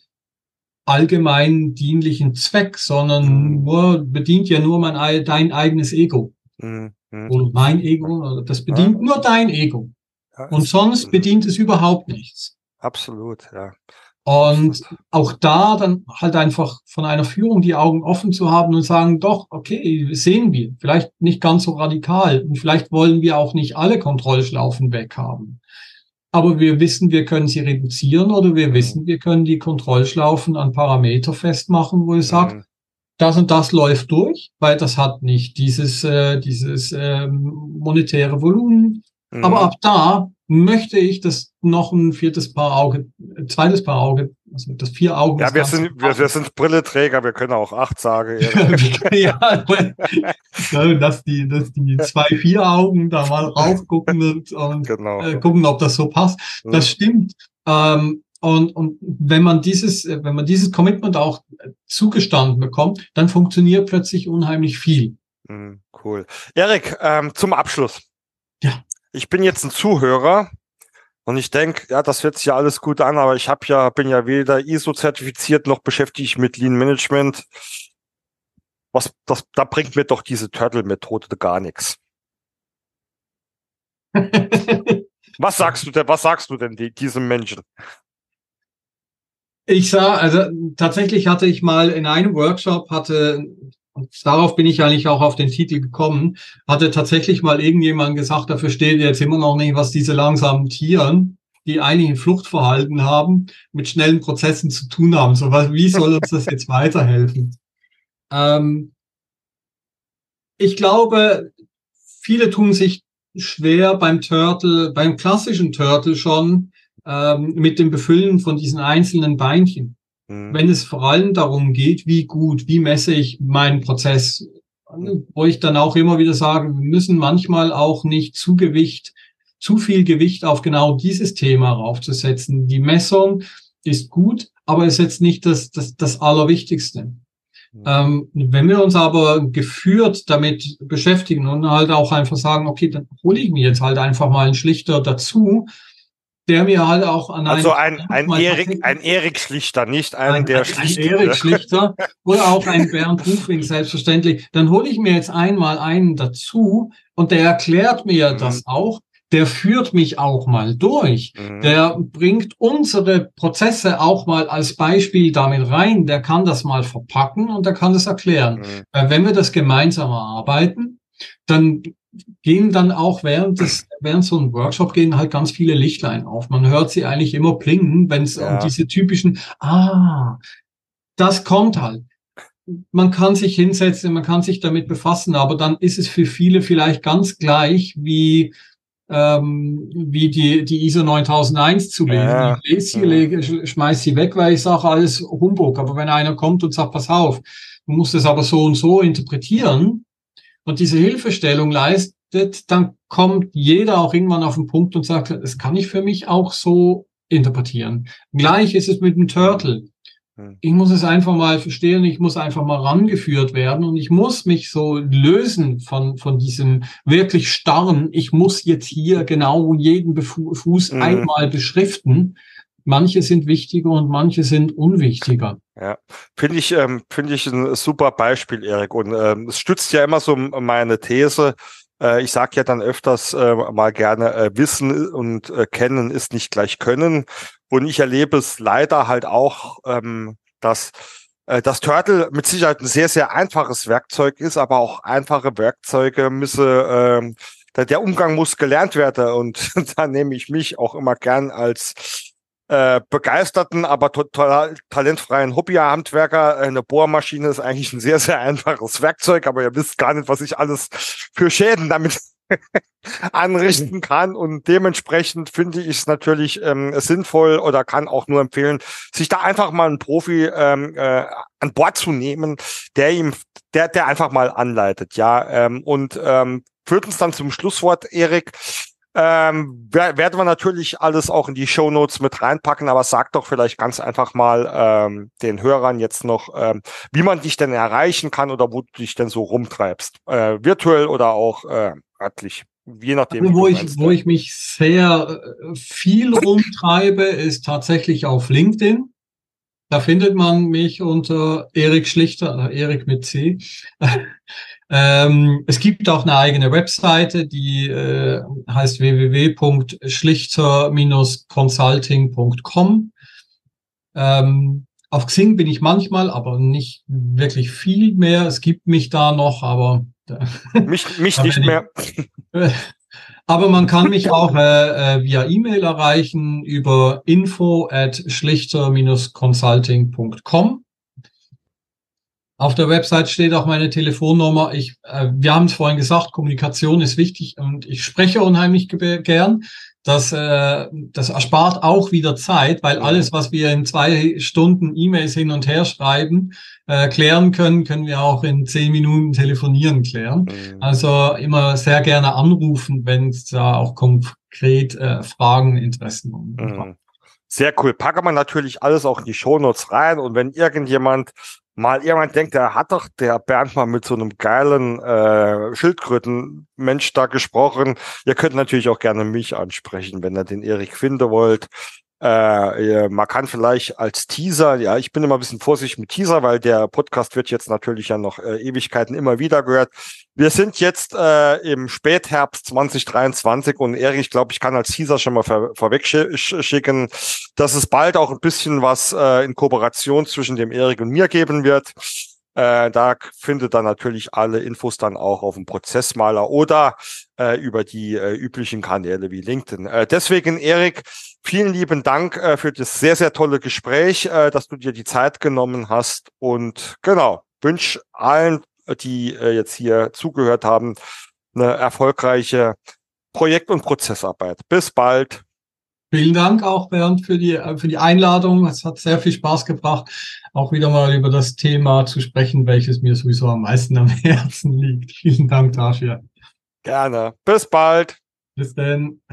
allgemeinen dienlichen Zweck, sondern mhm. nur bedient ja nur mein dein eigenes Ego. Mhm. Oder mein Ego, das bedient nur dein Ego. Ja, und sonst bedient es überhaupt nichts. Absolut, ja. Und auch da dann halt einfach von einer Führung die Augen offen zu haben und sagen, doch, okay, sehen wir. Vielleicht nicht ganz so radikal. Und vielleicht wollen wir auch nicht alle Kontrollschlaufen weghaben. Aber wir wissen, wir können sie reduzieren oder wir mhm. wissen, wir können die Kontrollschlaufen an Parameter festmachen, wo ich sage, mhm. das und das läuft durch, weil das hat nicht dieses, äh, dieses äh, monetäre Volumen Mhm. Aber ab da möchte ich, dass noch ein viertes Paar Auge, zweites Paar Auge, also das vier Augen. Ja, wir sind, wir, wir, sind Brilleträger, wir können auch acht sagen. ja, dass die, dass die zwei, vier Augen da mal raufgucken und, und genau. äh, gucken, ob das so passt. Mhm. Das stimmt. Ähm, und, und wenn man dieses, wenn man dieses Commitment auch zugestanden bekommt, dann funktioniert plötzlich unheimlich viel. Mhm, cool. Erik, ähm, zum Abschluss. Ja ich bin jetzt ein Zuhörer und ich denke, ja, das hört sich ja alles gut an, aber ich habe ja, bin ja weder ISO-zertifiziert noch beschäftige ich mit Lean Management. Was, das, da bringt mir doch diese Turtle-Methode gar nichts. was sagst du denn, was sagst du denn die, diesem Menschen? Ich sah, also tatsächlich hatte ich mal in einem Workshop, hatte und darauf bin ich eigentlich auch auf den Titel gekommen, hatte tatsächlich mal irgendjemand gesagt, da versteht ihr jetzt immer noch nicht, was diese langsamen Tieren, die eigentlich ein Fluchtverhalten haben, mit schnellen Prozessen zu tun haben. So, wie soll uns das jetzt weiterhelfen? Ähm, ich glaube, viele tun sich schwer beim Turtle, beim klassischen Turtle schon, ähm, mit dem Befüllen von diesen einzelnen Beinchen. Mhm. Wenn es vor allem darum geht, wie gut, wie messe ich meinen Prozess, wo ich dann auch immer wieder sage, wir müssen manchmal auch nicht zu Gewicht, zu viel Gewicht auf genau dieses Thema raufzusetzen. Die Messung ist gut, aber ist jetzt nicht das, das, das Allerwichtigste. Mhm. Ähm, wenn wir uns aber geführt damit beschäftigen und halt auch einfach sagen, okay, dann hole ich mir jetzt halt einfach mal einen Schlichter dazu, der mir halt auch an Also ein, ein, Erik, ein Erik Schlichter, nicht ein, ein der ein, Schlichter. Ein Erik Schlichter oder auch ein Bernd Rufing, selbstverständlich. Dann hole ich mir jetzt einmal einen dazu und der erklärt mir mhm. das auch. der führt mich auch mal durch. Mhm. Der bringt unsere Prozesse auch mal als Beispiel damit rein. Der kann das mal verpacken und der kann das erklären. Mhm. Äh, wenn wir das gemeinsam erarbeiten, dann gehen dann auch während des, während so einem Workshop gehen halt ganz viele Lichtlein auf. Man hört sie eigentlich immer blinken, wenn es ja. um diese typischen, ah, das kommt halt. Man kann sich hinsetzen, man kann sich damit befassen, aber dann ist es für viele vielleicht ganz gleich wie ähm, wie die, die ISO 9001 zu lesen. Ja. Ich lese sie, lege, schmeiß sie weg, weil ich sage alles Humbug. Aber wenn einer kommt und sagt, pass auf, du musst es aber so und so interpretieren, und diese Hilfestellung leistet, dann kommt jeder auch irgendwann auf den Punkt und sagt, das kann ich für mich auch so interpretieren. Gleich ist es mit dem Turtle. Hm. Ich muss es einfach mal verstehen, ich muss einfach mal rangeführt werden und ich muss mich so lösen von, von diesem wirklich starren, ich muss jetzt hier genau jeden Fuß mhm. einmal beschriften, manche sind wichtiger und manche sind unwichtiger. Ja, finde ich, ähm, finde ich ein super Beispiel, Erik. Und ähm, es stützt ja immer so meine These. Äh, ich sage ja dann öfters äh, mal gerne, äh, Wissen und äh, Kennen ist nicht gleich Können. Und ich erlebe es leider halt auch, ähm, dass äh, das Turtle mit Sicherheit ein sehr, sehr einfaches Werkzeug ist, aber auch einfache Werkzeuge müsse, ähm, der Umgang muss gelernt werden. Und da nehme ich mich auch immer gern als äh, begeisterten, aber total talentfreien Hobbyhandwerker. Eine Bohrmaschine ist eigentlich ein sehr, sehr einfaches Werkzeug, aber ihr wisst gar nicht, was ich alles für Schäden damit anrichten kann. Und dementsprechend finde ich es natürlich ähm, sinnvoll oder kann auch nur empfehlen, sich da einfach mal einen Profi ähm, äh, an Bord zu nehmen, der ihm, der, der einfach mal anleitet. Ja, ähm, und ähm, führt uns dann zum Schlusswort, Erik. Ähm, werden wir natürlich alles auch in die Show Notes mit reinpacken, aber sag doch vielleicht ganz einfach mal ähm, den Hörern jetzt noch, ähm, wie man dich denn erreichen kann oder wo du dich denn so rumtreibst. Äh, virtuell oder auch äh, örtlich. Je nachdem. Also, wo, ich, wo ich mich sehr äh, viel rumtreibe, ist tatsächlich auf LinkedIn. Da findet man mich unter Erik Schlichter, äh, Erik mit C. Ähm, es gibt auch eine eigene Webseite, die äh, heißt www.schlichter-consulting.com. Ähm, auf Xing bin ich manchmal, aber nicht wirklich viel mehr. Es gibt mich da noch, aber mich, mich nicht mehr. aber man kann mich auch äh, äh, via E-Mail erreichen über info at schlichter-consulting.com. Auf der Website steht auch meine Telefonnummer. Ich, äh, wir haben es vorhin gesagt, Kommunikation ist wichtig und ich spreche unheimlich gern. Das, äh, das erspart auch wieder Zeit, weil alles, was wir in zwei Stunden E-Mails hin und her schreiben, äh, klären können, können wir auch in zehn Minuten telefonieren klären. Mhm. Also immer sehr gerne anrufen, wenn es da auch konkret äh, Fragen, Interessen mhm. Sehr cool. Packe man natürlich alles auch in die Shownotes rein und wenn irgendjemand mal jemand denkt, der hat doch der Bernd mal mit so einem geilen äh, Schildkrötenmensch da gesprochen. Ihr könnt natürlich auch gerne mich ansprechen, wenn ihr den Erik finden wollt. Äh, man kann vielleicht als Teaser, ja, ich bin immer ein bisschen vorsichtig mit Teaser, weil der Podcast wird jetzt natürlich ja noch äh, Ewigkeiten immer wieder gehört. Wir sind jetzt äh, im Spätherbst 2023 und Erik, ich glaube, ich kann als Teaser schon mal vor, vorweg schicken, dass es bald auch ein bisschen was äh, in Kooperation zwischen dem Erik und mir geben wird. Äh, da findet dann natürlich alle Infos dann auch auf dem Prozessmaler oder äh, über die äh, üblichen Kanäle wie LinkedIn. Äh, deswegen, Erik, vielen lieben Dank äh, für das sehr, sehr tolle Gespräch, äh, dass du dir die Zeit genommen hast. Und genau, wünsche allen, die jetzt hier zugehört haben, eine erfolgreiche Projekt- und Prozessarbeit. Bis bald. Vielen Dank auch, Bernd, für die, für die Einladung. Es hat sehr viel Spaß gebracht, auch wieder mal über das Thema zu sprechen, welches mir sowieso am meisten am Herzen liegt. Vielen Dank dafür. Gerne. Bis bald. Bis denn.